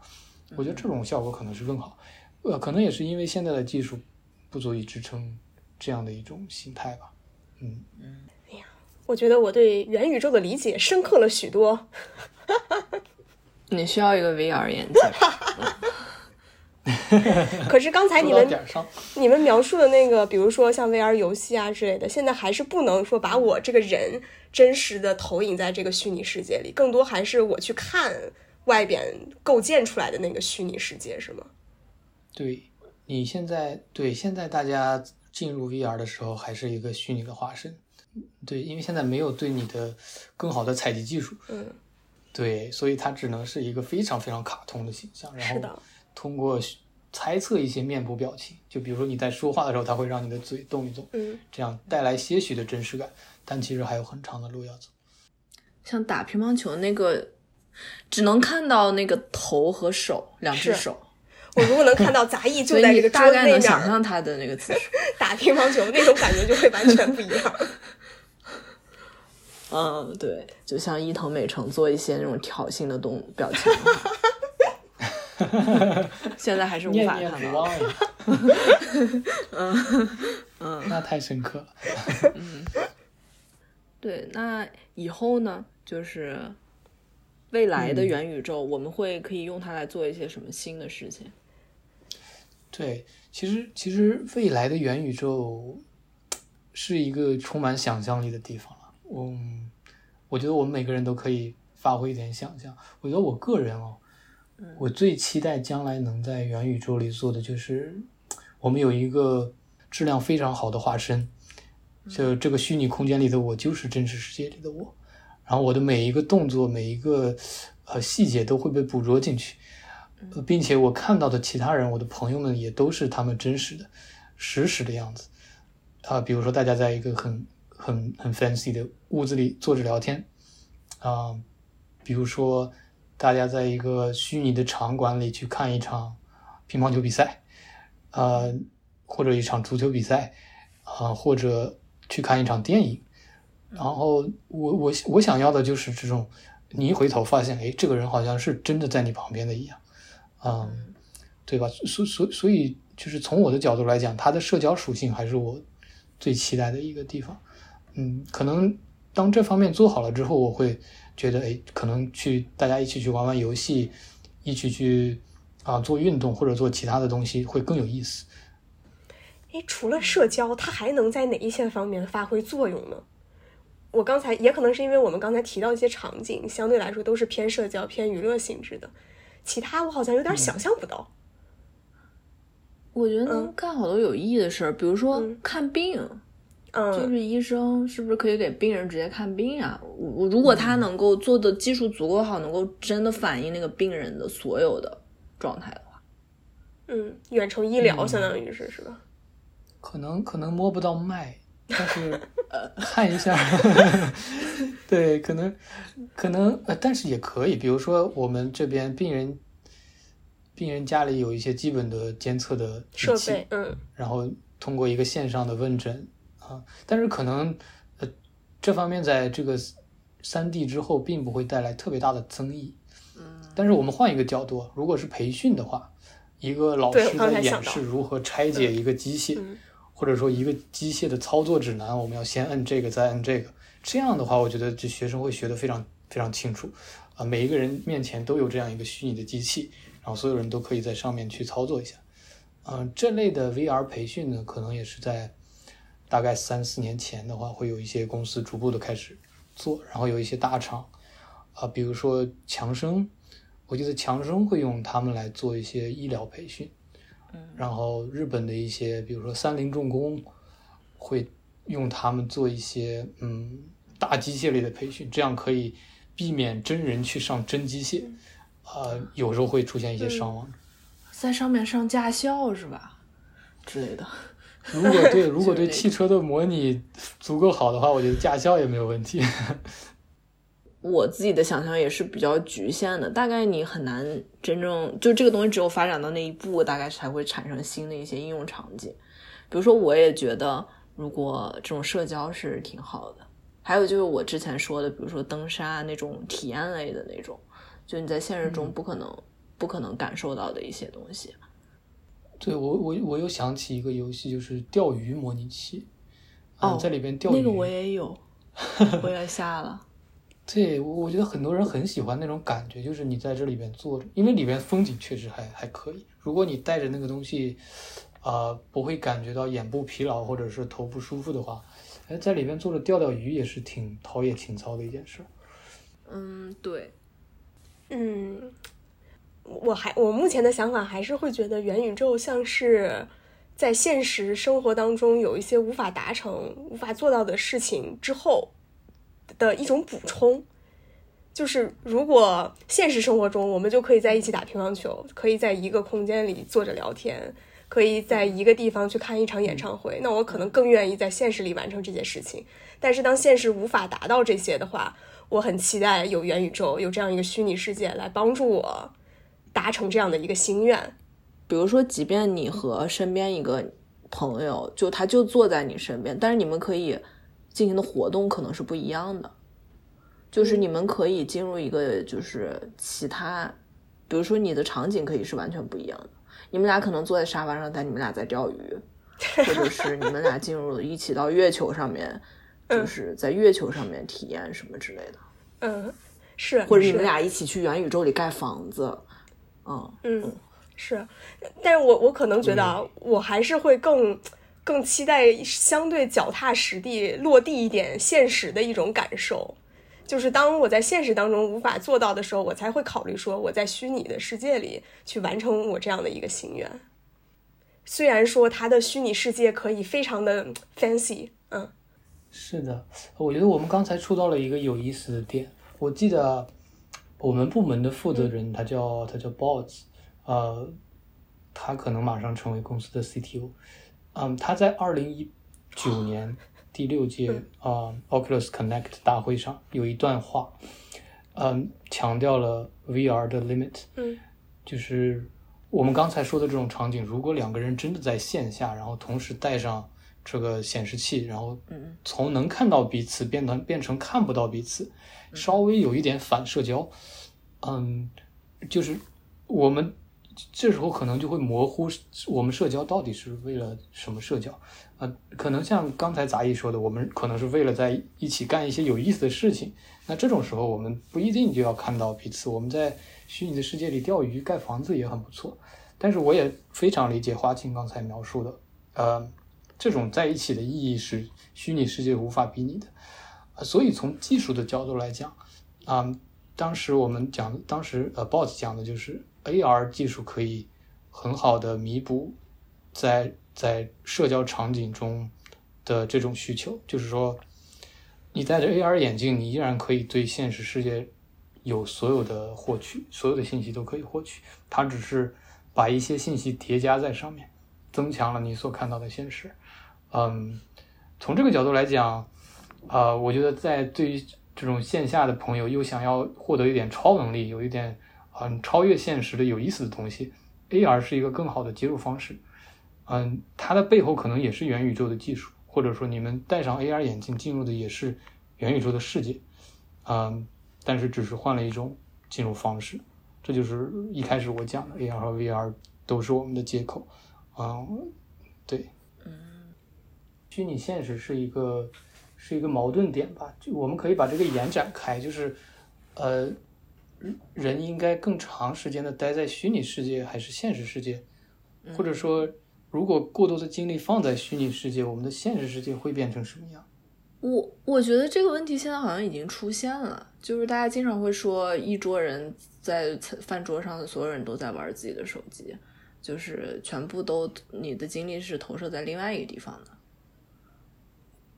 我觉得这种效果可能是更好，呃，可能也是因为现在的技术不足以支撑这样的一种形态吧。嗯嗯，哎呀，我觉得我对元宇宙的理解深刻了许多。<laughs> 你需要一个 VR 眼镜。<laughs> <laughs> 可是刚才你们你们描述的那个，比如说像 VR 游戏啊之类的，现在还是不能说把我这个人真实的投影在这个虚拟世界里，更多还是我去看外边构建出来的那个虚拟世界，是吗？对，你现在对现在大家进入 VR 的时候，还是一个虚拟的化身。对，因为现在没有对你的更好的采集技术，嗯，对，所以它只能是一个非常非常卡通的形象，然后。通过猜测一些面部表情，就比如说你在说话的时候，它会让你的嘴动一动，嗯，这样带来些许的真实感。但其实还有很长的路要走。像打乒乓球那个，只能看到那个头和手，两只手。我如果能看到杂役就在这个大概能想象他的那个姿势。<laughs> 打乒乓球那种感觉就会完全不一样。<laughs> 嗯，对，就像伊藤美诚做一些那种挑衅的动表情。<laughs> <laughs> 现在还是无法看到。<laughs> 嗯嗯，那太深刻了。嗯，对，那以后呢？就是未来的元宇宙，我们会可以用它来做一些什么新的事情？对，其实其实未来的元宇宙是一个充满想象力的地方了。嗯，我觉得我们每个人都可以发挥一点想象。我觉得我个人哦。我最期待将来能在元宇宙里做的就是，我们有一个质量非常好的化身，就这个虚拟空间里的我就是真实世界里的我，然后我的每一个动作、每一个呃细节都会被捕捉进去，并且我看到的其他人、我的朋友们也都是他们真实的、实时的样子啊。比如说，大家在一个很很很 fancy 的屋子里坐着聊天啊，比如说。大家在一个虚拟的场馆里去看一场乒乓球比赛，呃，或者一场足球比赛，啊，或者去看一场电影。然后我我我想要的就是这种，你一回头发现，哎，这个人好像是真的在你旁边的一样，嗯，对吧？所所所以就是从我的角度来讲，它的社交属性还是我最期待的一个地方。嗯，可能当这方面做好了之后，我会。觉得哎，可能去大家一起去玩玩游戏，一起去啊做运动或者做其他的东西会更有意思。哎，除了社交，它还能在哪一些方面发挥作用呢？我刚才也可能是因为我们刚才提到一些场景，相对来说都是偏社交、偏娱乐性质的，其他我好像有点想象不到。我觉得能干好多有意义的事儿，比如说看病。嗯，就是医生是不是可以给病人直接看病啊？我如果他能够做的技术足够好，能够真的反映那个病人的所有的状态的话，嗯，远程医疗相当于是是吧？可能可能摸不到脉，但是呃看一下，<laughs> 对，可能可能呃，但是也可以，比如说我们这边病人病人家里有一些基本的监测的设备，嗯，然后通过一个线上的问诊。啊，但是可能，呃，这方面在这个三 D 之后并不会带来特别大的增益。嗯，但是我们换一个角度，如果是培训的话，一个老师在演示如何拆解一个机械，或者说一个机械的操作指南，我们要先摁这个，再摁这个，这样的话，我觉得这学生会学得非常非常清楚。啊，每一个人面前都有这样一个虚拟的机器，然后所有人都可以在上面去操作一下。嗯，这类的 VR 培训呢，可能也是在。大概三四年前的话，会有一些公司逐步的开始做，然后有一些大厂，啊，比如说强生，我记得强生会用他们来做一些医疗培训，嗯，然后日本的一些，比如说三菱重工，会用他们做一些嗯大机械类的培训，这样可以避免真人去上真机械，呃，有时候会出现一些伤亡。在上面上驾校是吧？之类的。<laughs> 如果对如果对汽车的模拟足够好的话，我觉得驾校也没有问题。<laughs> 我自己的想象也是比较局限的，大概你很难真正就这个东西只有发展到那一步，大概才会产生新的一些应用场景。比如说，我也觉得如果这种社交是挺好的。还有就是我之前说的，比如说登山那种体验类的那种，就你在现实中不可能不可能感受到的一些东西。对我我我又想起一个游戏，就是钓鱼模拟器。哦，在里边钓鱼，那个我也有，我也下了。<laughs> 对，我我觉得很多人很喜欢那种感觉，就是你在这里边坐着，因为里边风景确实还还可以。如果你带着那个东西，啊，不会感觉到眼部疲劳或者是头不舒服的话，哎，在里边坐着钓钓鱼也是挺陶冶情操的一件事。嗯，对，嗯，我还我目前的想法还是会觉得元宇宙像是在现实生活当中有一些无法达成、无法做到的事情之后。的一种补充，就是如果现实生活中我们就可以在一起打乒乓球，可以在一个空间里坐着聊天，可以在一个地方去看一场演唱会，那我可能更愿意在现实里完成这件事情。但是当现实无法达到这些的话，我很期待有元宇宙，有这样一个虚拟世界来帮助我达成这样的一个心愿。比如说，即便你和身边一个朋友，就他就坐在你身边，但是你们可以。进行的活动可能是不一样的，就是你们可以进入一个就是其他，比如说你的场景可以是完全不一样的。你们俩可能坐在沙发上，但你们俩在钓鱼，<laughs> 或者是你们俩进入一起到月球上面，就是在月球上面体验什么之类的。嗯，是，或者你们俩一起去元宇宙里盖房子。嗯嗯，是，但是我我可能觉得啊，我还是会更。更期待相对脚踏实地、落地一点、现实的一种感受。就是当我在现实当中无法做到的时候，我才会考虑说我在虚拟的世界里去完成我这样的一个心愿。虽然说它的虚拟世界可以非常的 fancy，嗯，是的，我觉得我们刚才触到了一个有意思的点。我记得我们部门的负责人他叫他叫 Boss，呃，他可能马上成为公司的 CTO。嗯，他在二零一九年第六届啊 Oculus Connect 大会上有一段话，嗯，强调了 VR 的 limit，嗯，就是我们刚才说的这种场景，如果两个人真的在线下，然后同时带上这个显示器，然后从能看到彼此变成变成看不到彼此，稍微有一点反社交，嗯，就是我们。这时候可能就会模糊我们社交到底是为了什么社交啊？可能像刚才杂艺说的，我们可能是为了在一起干一些有意思的事情。那这种时候，我们不一定就要看到彼此。我们在虚拟的世界里钓鱼、盖房子也很不错。但是我也非常理解花青刚才描述的，呃，这种在一起的意义是虚拟世界无法比拟的。所以从技术的角度来讲，啊，当时我们讲，当时呃，boss 讲的就是。AR 技术可以很好的弥补在在社交场景中的这种需求，就是说，你戴着 AR 眼镜，你依然可以对现实世界有所有的获取，所有的信息都可以获取，它只是把一些信息叠加在上面，增强了你所看到的现实。嗯，从这个角度来讲，啊，我觉得在对于这种线下的朋友又想要获得一点超能力，有一点。很超越现实的有意思的东西，AR 是一个更好的接入方式。嗯，它的背后可能也是元宇宙的技术，或者说你们戴上 AR 眼镜进入的也是元宇宙的世界。嗯，但是只是换了一种进入方式。这就是一开始我讲的 AR 和 VR 都是我们的接口。嗯，对。嗯，虚拟现实是一个是一个矛盾点吧？就我们可以把这个延展开，就是呃。人应该更长时间的待在虚拟世界还是现实世界？或者说，如果过多的精力放在虚拟世界，我们的现实世界会变成什么样？我我觉得这个问题现在好像已经出现了，就是大家经常会说一桌人在饭桌上的所有人都在玩自己的手机，就是全部都你的精力是投射在另外一个地方的。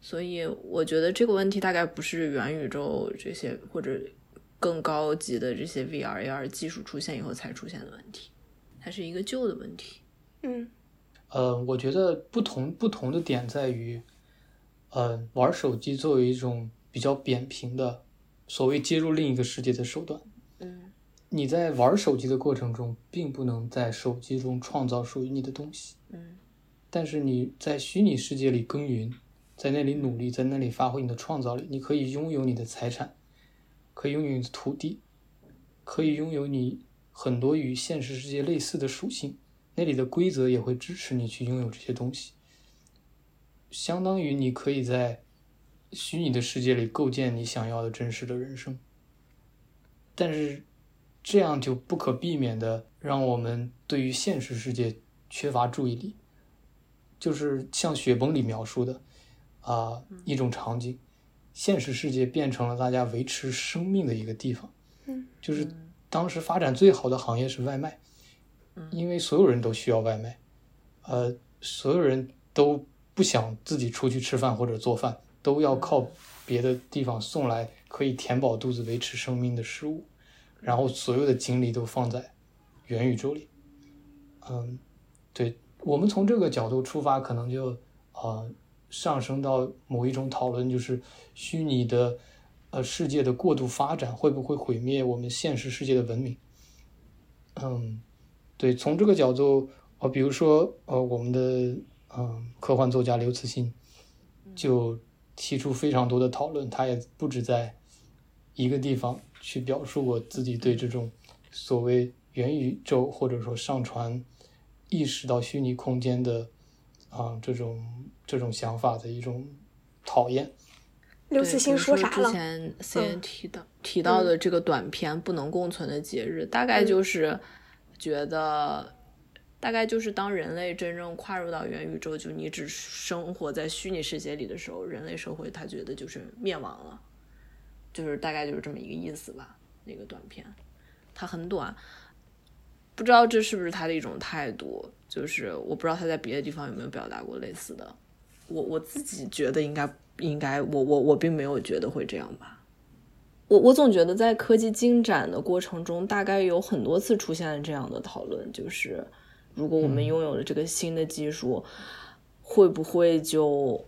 所以我觉得这个问题大概不是元宇宙这些或者更高级的这些 VR AR 技术出现以后才出现的问题，它是一个旧的问题。嗯，呃，我觉得不同不同的点在于。呃，玩手机作为一种比较扁平的所谓接入另一个世界的手段，嗯，你在玩手机的过程中，并不能在手机中创造属于你的东西，嗯，但是你在虚拟世界里耕耘，在那里努力，在那里发挥你的创造力，你可以拥有你的财产，可以拥有你的土地，可以拥有你很多与现实世界类似的属性，那里的规则也会支持你去拥有这些东西。相当于你可以在虚拟的世界里构建你想要的真实的人生，但是这样就不可避免的让我们对于现实世界缺乏注意力，就是像雪崩里描述的啊一种场景，现实世界变成了大家维持生命的一个地方，嗯，就是当时发展最好的行业是外卖，因为所有人都需要外卖，呃，所有人都。不想自己出去吃饭或者做饭，都要靠别的地方送来可以填饱肚子、维持生命的食物，然后所有的精力都放在元宇宙里。嗯，对我们从这个角度出发，可能就啊上升到某一种讨论，就是虚拟的呃世界的过度发展会不会毁灭我们现实世界的文明？嗯，对，从这个角度，呃，比如说呃我们的。嗯，科幻作家刘慈欣就提出非常多的讨论，他也不止在一个地方去表述过自己对这种所谓元宇宙或者说上传意识到虚拟空间的啊这种这种想法的一种讨厌。刘慈欣说啥了？之前 C N 提到提到的这个短片《不能共存的节日》，大概就是觉得。大概就是当人类真正跨入到元宇宙，就你只生活在虚拟世界里的时候，人类社会他觉得就是灭亡了，就是大概就是这么一个意思吧。那个短片，它很短，不知道这是不是他的一种态度，就是我不知道他在别的地方有没有表达过类似的。我我自己觉得应该应该，我我我并没有觉得会这样吧。我我总觉得在科技进展的过程中，大概有很多次出现了这样的讨论，就是。如果我们拥有了这个新的技术，会不会就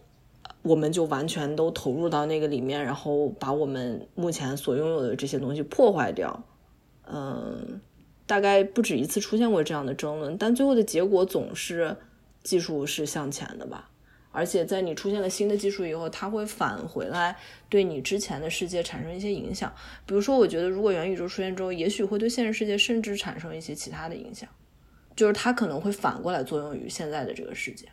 我们就完全都投入到那个里面，然后把我们目前所拥有的这些东西破坏掉？嗯，大概不止一次出现过这样的争论，但最后的结果总是技术是向前的吧？而且在你出现了新的技术以后，它会返回来对你之前的世界产生一些影响。比如说，我觉得如果元宇宙出现之后，也许会对现实世界甚至产生一些其他的影响。就是它可能会反过来作用于现在的这个世界，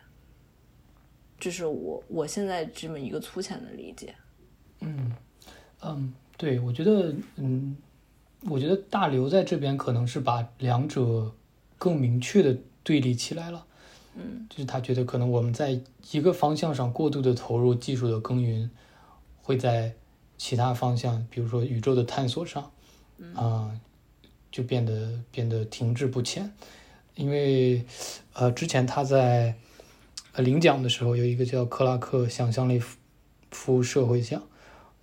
这是我我现在这么一个粗浅的理解。嗯嗯，对，我觉得，嗯，我觉得大刘在这边可能是把两者更明确的对立起来了。嗯，就是他觉得可能我们在一个方向上过度的投入技术的耕耘，会在其他方向，比如说宇宙的探索上，啊，就变得变得停滞不前。因为，呃，之前他在呃领奖的时候，有一个叫克拉克想象力服社会奖，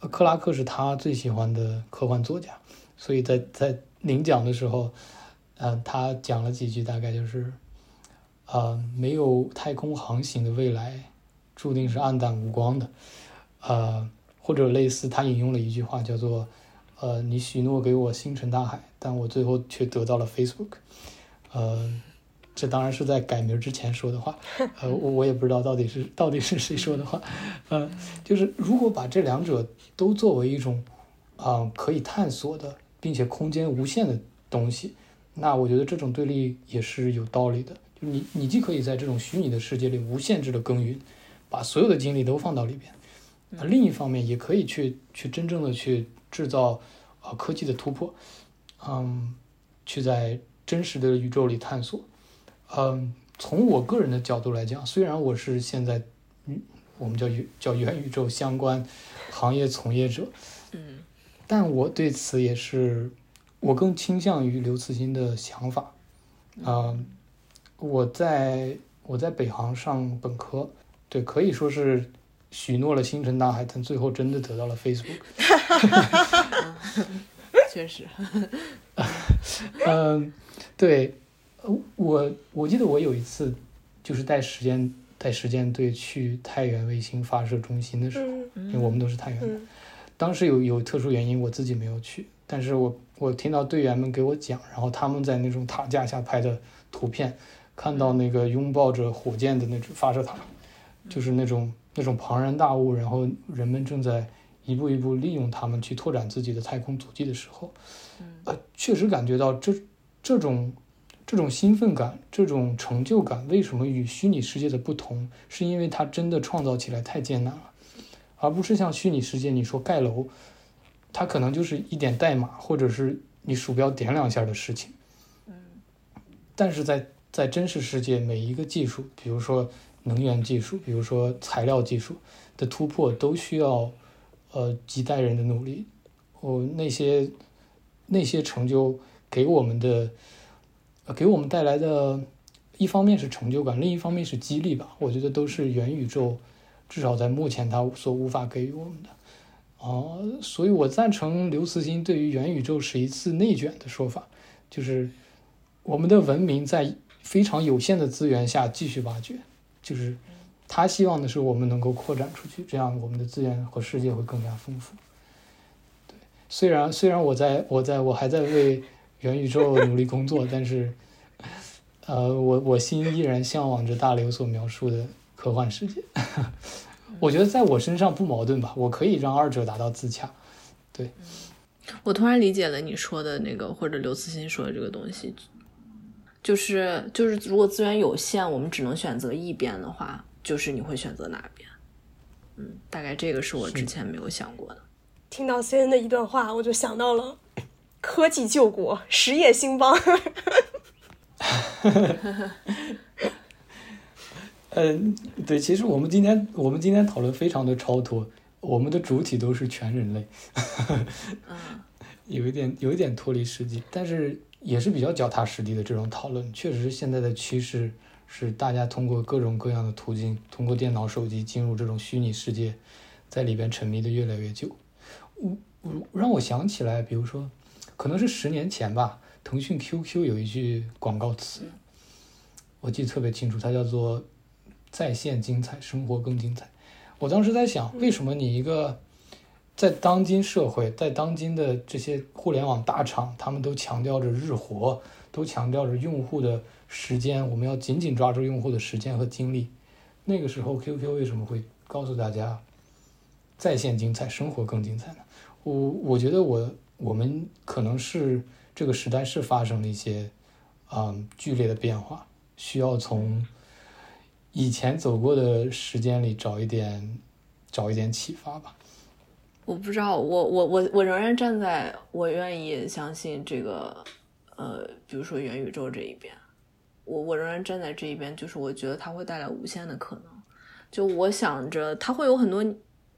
呃，克拉克是他最喜欢的科幻作家，所以在在领奖的时候，嗯，他讲了几句，大概就是，呃，没有太空航行的未来，注定是暗淡无光的，呃，或者类似，他引用了一句话，叫做，呃，你许诺给我星辰大海，但我最后却得到了 Facebook。呃，这当然是在改名之前说的话，呃，我也不知道到底是 <laughs> 到底是谁说的话，呃，就是如果把这两者都作为一种啊可以探索的，并且空间无限的东西，那我觉得这种对立也是有道理的。就你你既可以在这种虚拟的世界里无限制的耕耘，把所有的精力都放到里边，那另一方面也可以去去真正的去制造啊科技的突破，嗯，去在。真实的宇宙里探索，嗯，从我个人的角度来讲，虽然我是现在嗯我们叫叫元宇宙相关行业从业者。嗯，但我对此也是，我更倾向于刘慈欣的想法。啊，我在我在北航上本科，对，可以说是许诺了星辰大海，但最后真的得到了 Facebook。<laughs> <laughs> 确实。嗯，对，我我记得我有一次就是带时间带时间队去太原卫星发射中心的时候，因为我们都是太原的，当时有有特殊原因，我自己没有去，但是我我听到队员们给我讲，然后他们在那种塔架下拍的图片，看到那个拥抱着火箭的那种发射塔，就是那种那种庞然大物，然后人们正在一步一步利用它们去拓展自己的太空足迹的时候。呃，确实感觉到这这种这种兴奋感，这种成就感，为什么与虚拟世界的不同？是因为它真的创造起来太艰难了，而不是像虚拟世界，你说盖楼，它可能就是一点代码，或者是你鼠标点两下的事情。嗯，但是在在真实世界，每一个技术，比如说能源技术，比如说材料技术的突破，都需要呃几代人的努力。哦，那些。那些成就给我们的，呃，给我们带来的，一方面是成就感，另一方面是激励吧。我觉得都是元宇宙，至少在目前它所无法给予我们的。啊，所以我赞成刘慈欣对于元宇宙是一次内卷的说法，就是我们的文明在非常有限的资源下继续挖掘，就是他希望的是我们能够扩展出去，这样我们的资源和世界会更加丰富。虽然虽然我在我在我还在为元宇宙努力工作，但是，呃，我我心依然向往着大刘所描述的科幻世界。<laughs> 我觉得在我身上不矛盾吧，我可以让二者达到自洽。对，我突然理解了你说的那个，或者刘慈欣说的这个东西，就是就是如果资源有限，我们只能选择一边的话，就是你会选择哪边？嗯，大概这个是我之前没有想过的。听到 C N 的一段话，我就想到了 <laughs> 科技救国，实业兴邦。<laughs> 嗯，对，其实我们今天我们今天讨论非常的超脱，我们的主体都是全人类，有一点有一点脱离实际，但是也是比较脚踏实地的这种讨论。确实是现在的趋势是大家通过各种各样的途径，通过电脑、手机进入这种虚拟世界，在里边沉迷的越来越久。我我让我想起来，比如说，可能是十年前吧，腾讯 QQ 有一句广告词，我记得特别清楚，它叫做“在线精彩，生活更精彩”。我当时在想，为什么你一个在当今社会，在当今的这些互联网大厂，他们都强调着日活，都强调着用户的时间，我们要紧紧抓住用户的时间和精力。那个时候，QQ 为什么会告诉大家“在线精彩，生活更精彩”呢？我我觉得我我们可能是这个时代是发生了一些啊剧烈的变化，需要从以前走过的时间里找一点找一点启发吧。我不知道，我我我我仍然站在我愿意相信这个呃，比如说元宇宙这一边，我我仍然站在这一边，就是我觉得它会带来无限的可能。就我想着它会有很多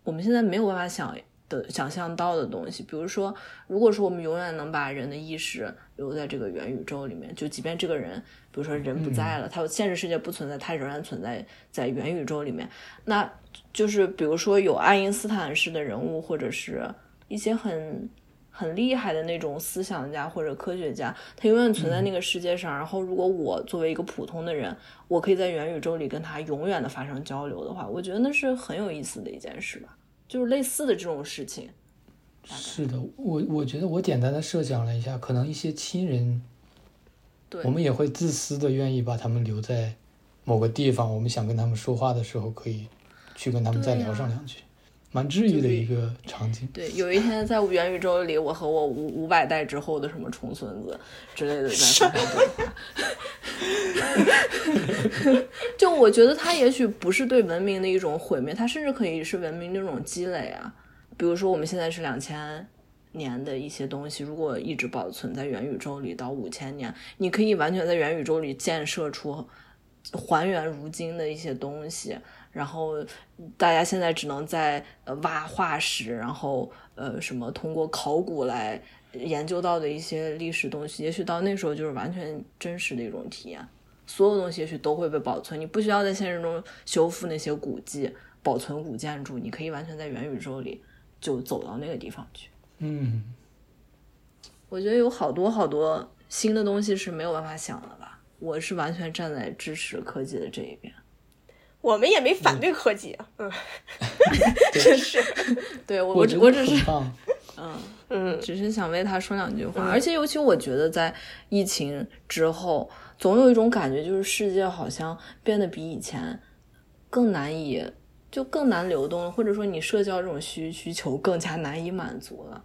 我们现在没有办法想。的想象到的东西，比如说，如果说我们永远能把人的意识留在这个元宇宙里面，就即便这个人，比如说人不在了，他现实世界不存在，他仍然存在在元宇宙里面。那就是比如说有爱因斯坦式的人物，或者是一些很很厉害的那种思想家或者科学家，他永远存在那个世界上。然后，如果我作为一个普通的人，我可以在元宇宙里跟他永远的发生交流的话，我觉得那是很有意思的一件事吧。就是类似的这种事情，是的，我我觉得我简单的设想了一下，可能一些亲人，对，我们也会自私的愿意把他们留在某个地方，我们想跟他们说话的时候，可以去跟他们再聊上两句。蛮治愈的一个场景。对，有一天在元宇宙里，我和我五五百代之后的什么重孙子之类的在发生对话。就我觉得，它也许不是对文明的一种毁灭，它甚至可以是文明的一种积累啊。比如说，我们现在是两千年的一些东西，如果一直保存在元宇宙里到五千年，你可以完全在元宇宙里建设出还原如今的一些东西，然后大家现在只能在呃挖化石，然后呃什么通过考古来研究到的一些历史东西，也许到那时候就是完全真实的一种体验。所有东西也许都会被保存，你不需要在现实中修复那些古迹、保存古建筑，你可以完全在元宇宙里就走到那个地方去。嗯，我觉得有好多好多新的东西是没有办法想的吧。我是完全站在支持科技的这一边。我们也没反对科技啊，嗯，<laughs> 真是，<laughs> 对我我我只是嗯。<laughs> 嗯，只是想为他说两句话，而且尤其我觉得在疫情之后，总有一种感觉，就是世界好像变得比以前更难以，就更难流动了，或者说你社交这种需需求更加难以满足了。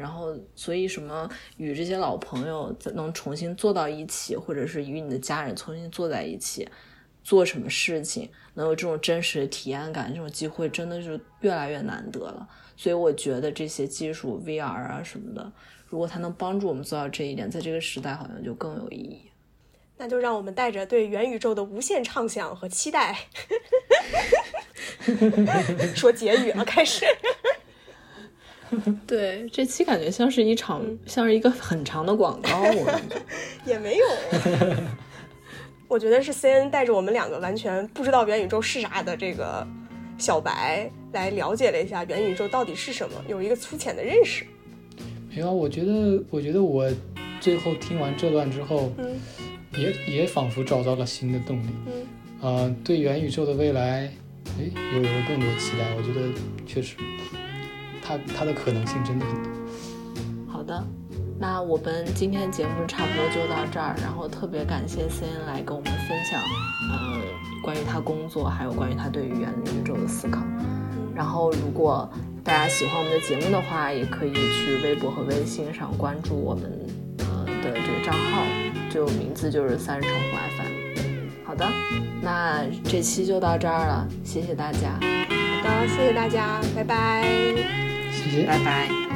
然后，所以什么与这些老朋友能重新坐到一起，或者是与你的家人重新坐在一起，做什么事情，能有这种真实的体验感，这种机会真的是越来越难得了。所以我觉得这些技术 VR 啊什么的，如果它能帮助我们做到这一点，在这个时代好像就更有意义。那就让我们带着对元宇宙的无限畅想和期待，<laughs> 说结语了，开始。<laughs> 对，这期感觉像是一场，像是一个很长的广告。我 <laughs> 也没有，我觉得是 C N 带着我们两个完全不知道元宇宙是啥的这个小白来了解了一下元宇宙到底是什么，有一个粗浅的认识。没有，我觉得，我觉得我最后听完这段之后，嗯也也仿佛找到了新的动力。嗯啊、对元宇宙的未来，哎，又有了更多期待。我觉得确实，它它的可能性真的很多。好的，那我们今天节目差不多就到这儿，然后特别感谢 C N 来跟我们分享，嗯、关于他工作，还有关于他对于元宇宙的思考。然后，如果大家喜欢我们的节目的话，也可以去微博和微信上关注我们呃的这个账号，就名字就是三人成虎 FM。好的，那这期就到这儿了，谢谢大家，好的，谢谢大家，拜拜。拜拜。